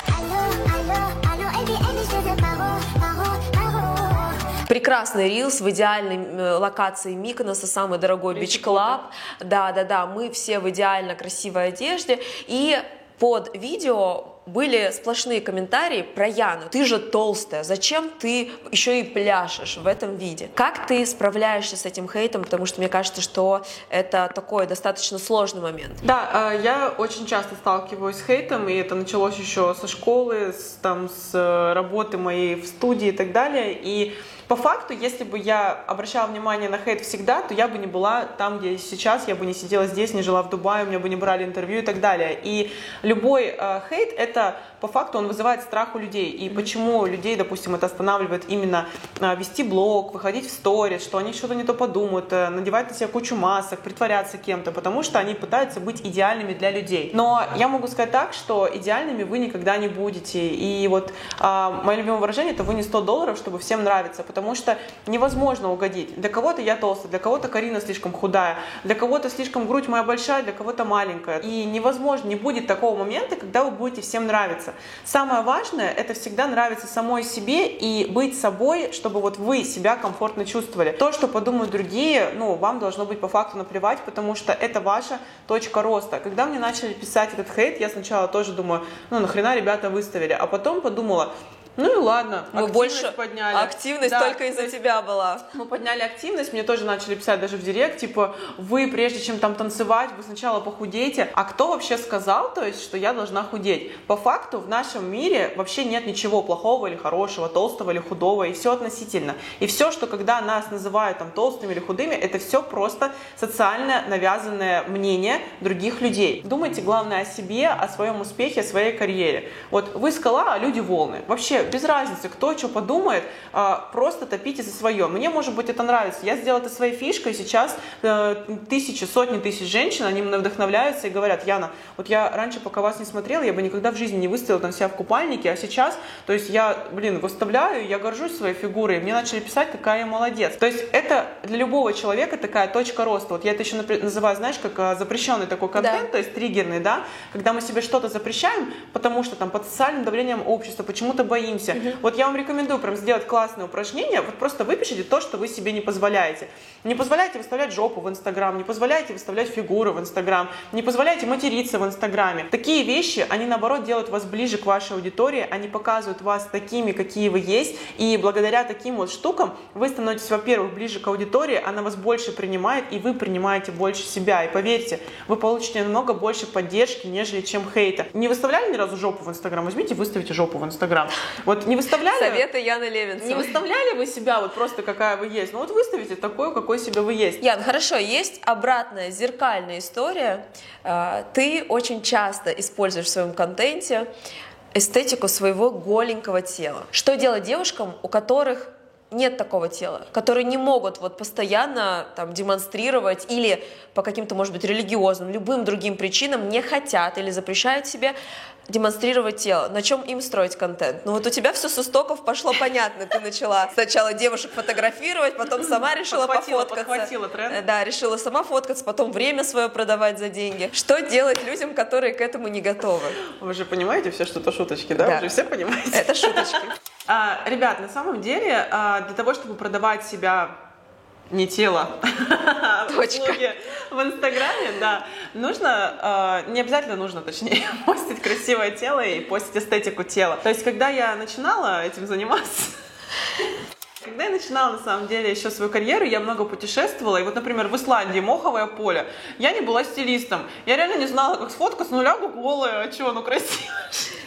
Прекрасный рилс в идеальной э, локации Миконоса, самый дорогой бич-клаб. Да-да-да, мы все в идеально красивой одежде. И под видео были сплошные комментарии про Яну. Ты же толстая, зачем ты еще и пляшешь в этом виде? Как ты справляешься с этим хейтом? Потому что мне кажется, что это такой достаточно сложный момент. Да, э, я очень часто сталкиваюсь с хейтом, и это началось еще со школы, с, там, с э, работы моей в студии и так далее. И по факту, если бы я обращала внимание на хейт всегда, то я бы не была там, где сейчас, я бы не сидела здесь, не жила в Дубае, у меня бы не брали интервью и так далее. И любой э, хейт — это по факту он вызывает страх у людей. И почему людей, допустим, это останавливает именно э, вести блог, выходить в сторис, что они что-то не то подумают, э, надевать на себя кучу масок, притворяться кем-то, потому что они пытаются быть идеальными для людей. Но я могу сказать так, что идеальными вы никогда не будете. И вот э, мое любимое выражение — это вы не 100 долларов, чтобы всем нравиться, потому что невозможно угодить. Для кого-то я толстая, для кого-то Карина слишком худая, для кого-то слишком грудь моя большая, для кого-то маленькая. И невозможно, не будет такого момента, когда вы будете всем нравиться. Самое важное – это всегда нравиться самой себе и быть собой, чтобы вот вы себя комфортно чувствовали. То, что подумают другие, ну, вам должно быть по факту наплевать, потому что это ваша точка роста. Когда мне начали писать этот хейт, я сначала тоже думаю, ну, нахрена ребята выставили, а потом подумала, ну и ладно. Мы больше подняли. Активность да, только из-за тебя была. Мы подняли активность, мне тоже начали писать даже в директ, типа, вы прежде чем там танцевать, вы сначала похудейте. А кто вообще сказал, то есть, что я должна худеть? По факту в нашем мире вообще нет ничего плохого или хорошего, толстого или худого, и все относительно. И все, что когда нас называют там толстыми или худыми, это все просто социально навязанное мнение других людей. Думайте, главное, о себе, о своем успехе, о своей карьере. Вот вы скала, а люди волны. Вообще без разницы, кто что подумает, а, просто топите за свое. Мне, может быть, это нравится. Я сделала это своей фишкой, сейчас э, тысячи, сотни тысяч женщин, они мной вдохновляются и говорят, Яна, вот я раньше, пока вас не смотрела, я бы никогда в жизни не выставила там себя в купальнике, а сейчас, то есть я, блин, выставляю, я горжусь своей фигурой, мне начали писать, какая я молодец. То есть это для любого человека такая точка роста. Вот я это еще называю, знаешь, как а, запрещенный такой контент, да. то есть триггерный, да, когда мы себе что-то запрещаем, потому что там под социальным давлением общества почему-то боимся. Угу. Вот я вам рекомендую прям сделать классное упражнение, вот просто выпишите то, что вы себе не позволяете. Не позволяйте выставлять жопу в Инстаграм, не позволяйте выставлять фигуры в Инстаграм, не позволяйте материться в Инстаграме. Такие вещи, они наоборот делают вас ближе к вашей аудитории, они показывают вас такими, какие вы есть, и благодаря таким вот штукам вы становитесь, во-первых, ближе к аудитории, она вас больше принимает, и вы принимаете больше себя. И поверьте, вы получите намного больше поддержки, нежели чем хейта. Не выставляли ни разу жопу в Инстаграм? Возьмите, выставите жопу в Инстаграм. Вот не выставляли... Советы Яны Левинцевой. Не выставляли вы себя вот просто какая вы есть? Ну вот выставите такой, какой себе вы есть. Ян, хорошо, есть обратная зеркальная история. А, ты очень часто используешь в своем контенте эстетику своего голенького тела. Что делать девушкам, у которых нет такого тела, которые не могут вот постоянно там демонстрировать или по каким-то, может быть, религиозным, любым другим причинам не хотят или запрещают себе демонстрировать тело. На чем им строить контент? Ну вот у тебя все с истоков пошло понятно. Ты начала сначала девушек фотографировать, потом сама решила подхватила, пофоткаться. Подхватила тренд. Э, да, решила сама фоткаться, потом время свое продавать за деньги. Что делать людям, которые к этому не готовы? Вы же понимаете все, что это шуточки, да? да. Вы же все понимаете? Это шуточки. А, ребят, на самом деле, а, для того, чтобы продавать себя не тело, а услуги в Инстаграме, да, нужно, не обязательно нужно, точнее, постить красивое тело и постить эстетику тела. То есть, когда я начинала этим заниматься, когда я начинала, на самом деле, еще свою карьеру, я много путешествовала. И вот, например, в Исландии, моховое поле, я не была стилистом. Я реально не знала, как сфоткать с нуля голая, а что, ну красиво.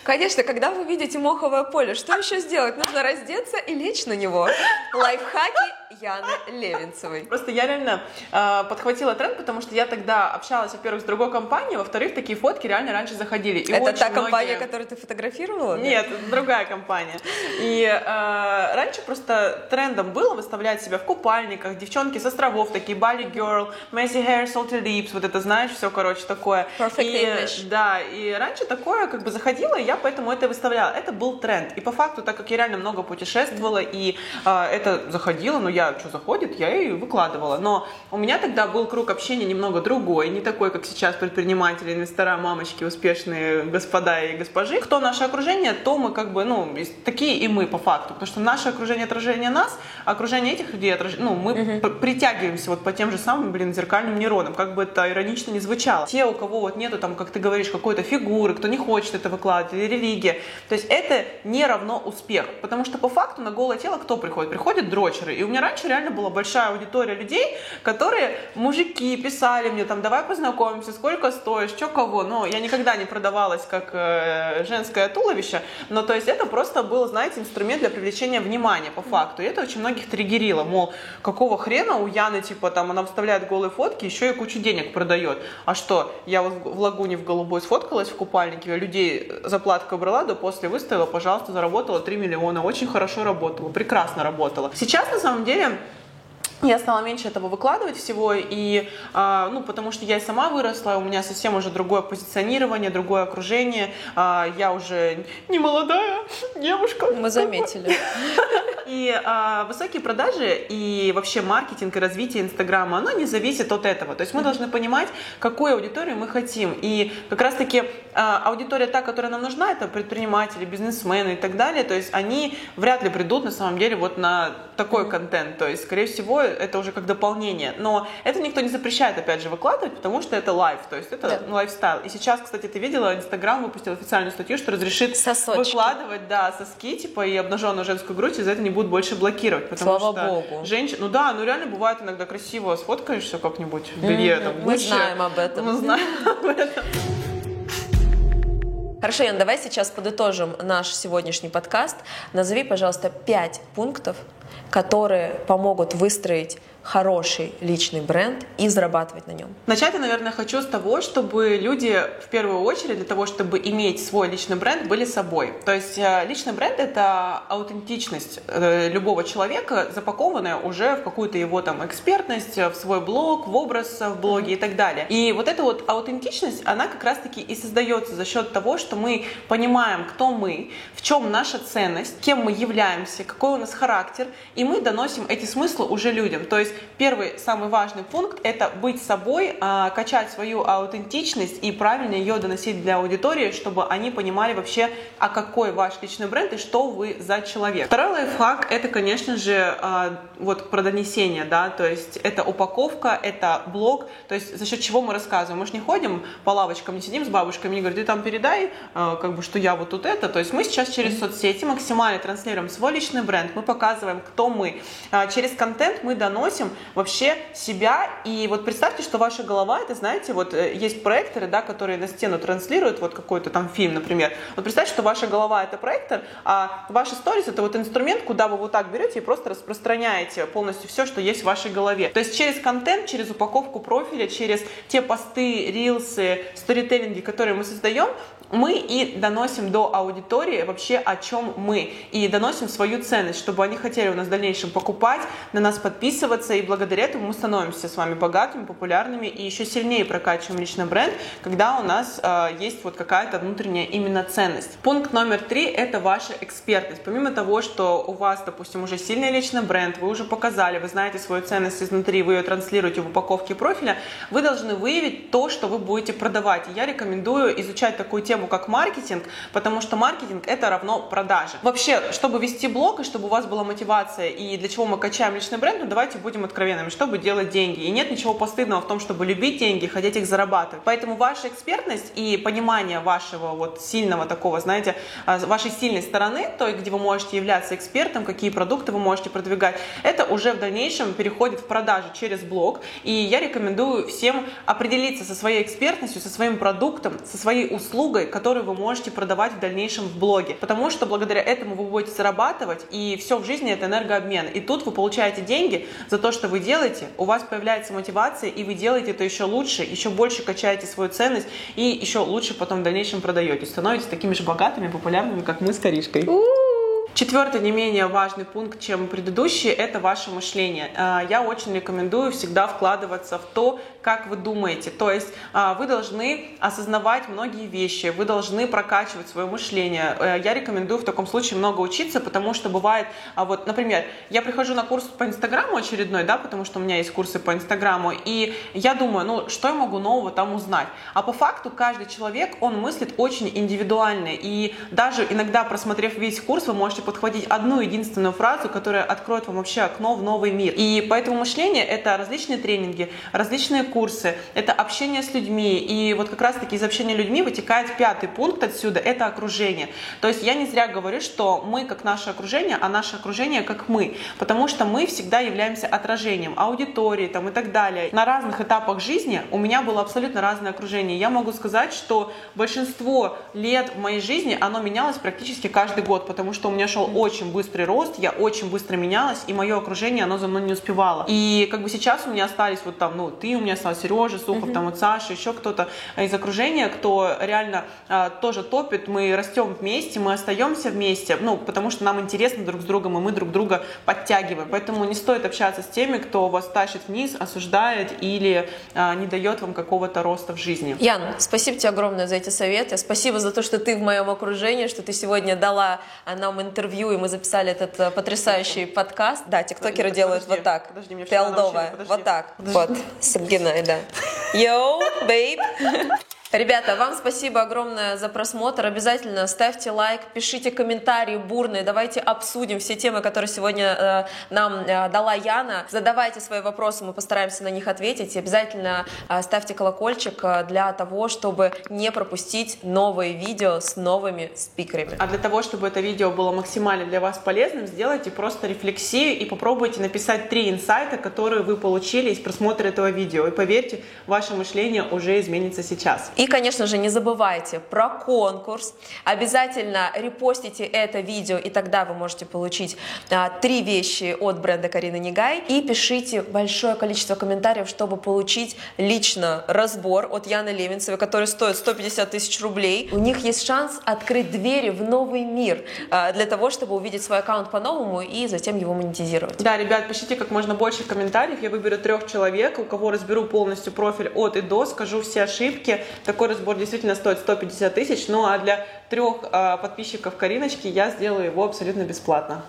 Конечно, когда вы видите моховое поле, что еще сделать? Нужно раздеться и лечь на него. Лайфхаки Яны Левинцевой. Просто я реально э, подхватила тренд, потому что я тогда общалась, во-первых, с другой компанией, во-вторых, такие фотки реально раньше заходили. И Это та многие... компания, которую ты фотографировала? Нет, да? другая компания. И э, раньше просто трендом было выставлять себя в купальниках, девчонки с островов, такие Bali Girl, Messy Hair, Salty Lips, вот это знаешь, все, короче, такое. Perfect и, English. Да, и раньше такое как бы заходило, и я поэтому это выставляла. Это был тренд. И по факту, так как я реально много путешествовала, и э, это заходило, ну я что заходит, я и выкладывала. Но у меня тогда был круг общения немного другой, не такой, как сейчас предприниматели, инвестора, мамочки, успешные господа и госпожи. Кто наше окружение, то мы как бы, ну, такие и мы по факту. Потому что наше окружение отражение нас, а окружение этих людей, отраж... ну, мы uh-huh. притягиваемся вот по тем же самым, блин, зеркальным нейронам, как бы это иронично не звучало. Те, у кого вот нету там, как ты говоришь, какой-то фигуры, кто не хочет это выкладывать, религия, то есть это не равно успех. Потому что по факту на голое тело кто приходит? Приходят дрочеры. И у меня раньше реально была большая аудитория людей, которые, мужики, писали мне там, давай познакомимся, сколько стоишь, что кого. Но я никогда не продавалась как э, женское туловище, но то есть это просто был, знаете, инструмент для привлечения внимания по факту. И это очень многих триггерило, мол, какого хрена у Яны, типа, там, она вставляет голые фотки, еще и кучу денег продает. А что, я вот в лагуне в голубой сфоткалась в купальнике, людей заплатку брала, да после выставила, пожалуйста, заработала 3 миллиона, очень хорошо работала, прекрасно работала. Сейчас, на самом деле, я стала меньше этого выкладывать всего, и, а, ну, потому что я и сама выросла, у меня совсем уже другое позиционирование, другое окружение, а, я уже не молодая девушка. Мы заметили. И а, высокие продажи и вообще маркетинг и развитие Инстаграма, оно не зависит от этого. То есть мы должны понимать, какую аудиторию мы хотим. И как раз-таки а, аудитория та, которая нам нужна, это предприниматели, бизнесмены и так далее. То есть они вряд ли придут на самом деле вот на такой контент. То есть, скорее всего, это уже как дополнение. Но это никто не запрещает, опять же, выкладывать, потому что это лайф, то есть это да. лайфстайл. И сейчас, кстати, ты видела, Инстаграм выпустил официальную статью, что разрешит Сосочки. выкладывать, да, соски, типа, и обнаженную женскую грудь, и за это не будут больше блокировать. Потому Слава что богу. Женщина, ну да, ну реально бывает иногда красиво сфоткаешься как-нибудь в белье, mm-hmm. там, Мы знаем об этом. Мы знаем об этом. Хорошо, Ян, давай сейчас подытожим наш сегодняшний подкаст. Назови, пожалуйста, пять пунктов, которые помогут выстроить хороший личный бренд и зарабатывать на нем? Начать я, наверное, хочу с того, чтобы люди в первую очередь для того, чтобы иметь свой личный бренд, были собой. То есть э, личный бренд — это аутентичность э, любого человека, запакованная уже в какую-то его там экспертность, в свой блог, в образ в блоге и так далее. И вот эта вот аутентичность, она как раз-таки и создается за счет того, что мы понимаем, кто мы, в чем наша ценность, кем мы являемся, какой у нас характер, и мы доносим эти смыслы уже людям. То есть первый, самый важный пункт — это быть собой, а, качать свою аутентичность и правильно ее доносить для аудитории, чтобы они понимали вообще, а какой ваш личный бренд и что вы за человек. Второй лайфхак — это, конечно же, а, вот про донесение, да, то есть это упаковка, это блог, то есть за счет чего мы рассказываем. Мы же не ходим по лавочкам, не сидим с бабушками, не говорим, ты там передай, а, как бы, что я вот тут это. То есть мы сейчас через соцсети максимально транслируем свой личный бренд, мы показываем, кто мы. Через контент мы доносим вообще себя. И вот представьте, что ваша голова, это, знаете, вот э, есть проекторы, да, которые на стену транслируют вот какой-то там фильм, например. Вот представьте, что ваша голова это проектор, а ваши сторис это вот инструмент, куда вы вот так берете и просто распространяете полностью все, что есть в вашей голове. То есть через контент, через упаковку профиля, через те посты, рилсы, сторителлинги, которые мы создаем, мы и доносим до аудитории вообще о чем мы и доносим свою ценность, чтобы они хотели у нас в дальнейшем покупать, на нас подписываться и благодаря этому мы становимся с вами богатыми, популярными и еще сильнее прокачиваем личный бренд, когда у нас э, есть вот какая-то внутренняя именно ценность. Пункт номер три – это ваша экспертность. Помимо того, что у вас, допустим, уже сильный личный бренд, вы уже показали, вы знаете свою ценность изнутри, вы ее транслируете в упаковке профиля, вы должны выявить то, что вы будете продавать. И я рекомендую изучать такую тему, как маркетинг, потому что маркетинг это равно продаже. Вообще, чтобы вести блог и чтобы у вас была мотивация и для чего мы качаем личный бренд, ну давайте будем откровенными, чтобы делать деньги. И нет ничего постыдного в том, чтобы любить деньги, хотеть их зарабатывать. Поэтому ваша экспертность и понимание вашего вот сильного такого, знаете, а, вашей сильной стороны, той, где вы можете являться экспертом, какие продукты вы можете продвигать, это уже в дальнейшем переходит в продажи через блог. И я рекомендую всем определиться со своей экспертностью, со своим продуктом, со своей услугой, которую вы можете продавать в дальнейшем в блоге. Потому что благодаря этому вы будете зарабатывать, и все в жизни это энергообмен. И тут вы получаете деньги за то, что вы делаете, у вас появляется мотивация, и вы делаете это еще лучше, еще больше качаете свою ценность, и еще лучше потом в дальнейшем продаете. Становитесь такими же богатыми, популярными, как мы с Каришкой. Четвертый не менее важный пункт, чем предыдущий, это ваше мышление. А, я очень рекомендую всегда вкладываться в то, как вы думаете. То есть а, вы должны осознавать многие вещи, вы должны прокачивать свое мышление. Э, я рекомендую в таком случае много учиться, потому что бывает, а вот, например, я прихожу на курс по Инстаграму очередной, да, потому что у меня есть курсы по Инстаграму, и я думаю, ну, что я могу нового там узнать? А по факту каждый человек, он мыслит очень индивидуально, и даже иногда, просмотрев весь курс, вы можете подхватить одну единственную фразу, которая откроет вам вообще окно в новый мир. И поэтому мышление — это различные тренинги, различные курсы, это общение с людьми. И вот как раз-таки из общения с людьми вытекает пятый пункт отсюда — это окружение. То есть я не зря говорю, что мы как наше окружение, а наше окружение как мы. Потому что мы всегда являемся отражением аудитории там, и так далее. На разных этапах жизни у меня было абсолютно разное окружение. Я могу сказать, что большинство лет в моей жизни оно менялось практически каждый год, потому что у меня шел очень быстрый рост, я очень быстро менялась, и мое окружение, оно за мной не успевало. И как бы сейчас у меня остались вот там, ну, ты у меня стал, Сережа, Сухов, там вот Саша, еще кто-то из окружения, кто реально а, тоже топит, мы растем вместе, мы остаемся вместе, ну, потому что нам интересно друг с другом, и мы друг друга подтягиваем. Поэтому не стоит общаться с теми, кто вас тащит вниз, осуждает или а, не дает вам какого-то роста в жизни. Ян, спасибо тебе огромное за эти советы. Спасибо за то, что ты в моем окружении, что ты сегодня дала а, нам интервью и мы записали этот э, потрясающий подкаст. Да, тиктокеры делают вот так. Подожди, мне Ты алдовая. Вот так. Вот. С Yo, babe. Ребята, вам спасибо огромное за просмотр. Обязательно ставьте лайк, пишите комментарии бурные. Давайте обсудим все темы, которые сегодня э, нам э, дала Яна. Задавайте свои вопросы, мы постараемся на них ответить. И обязательно э, ставьте колокольчик э, для того, чтобы не пропустить новые видео с новыми спикерами. А для того, чтобы это видео было максимально для вас полезным, сделайте просто рефлексию и попробуйте написать три инсайта, которые вы получили из просмотра этого видео. И поверьте, ваше мышление уже изменится сейчас. И, конечно же, не забывайте про конкурс. Обязательно репостите это видео, и тогда вы можете получить а, три вещи от бренда Карины Нигай. И пишите большое количество комментариев, чтобы получить лично разбор от Яны Левинцевой, который стоит 150 тысяч рублей. У них есть шанс открыть двери в новый мир а, для того, чтобы увидеть свой аккаунт по-новому и затем его монетизировать. Да, ребят, пишите как можно больше комментариев. Я выберу трех человек, у кого разберу полностью профиль от и до, скажу все ошибки. Такой разбор действительно стоит 150 тысяч. Ну а для трех э, подписчиков Кариночки я сделаю его абсолютно бесплатно.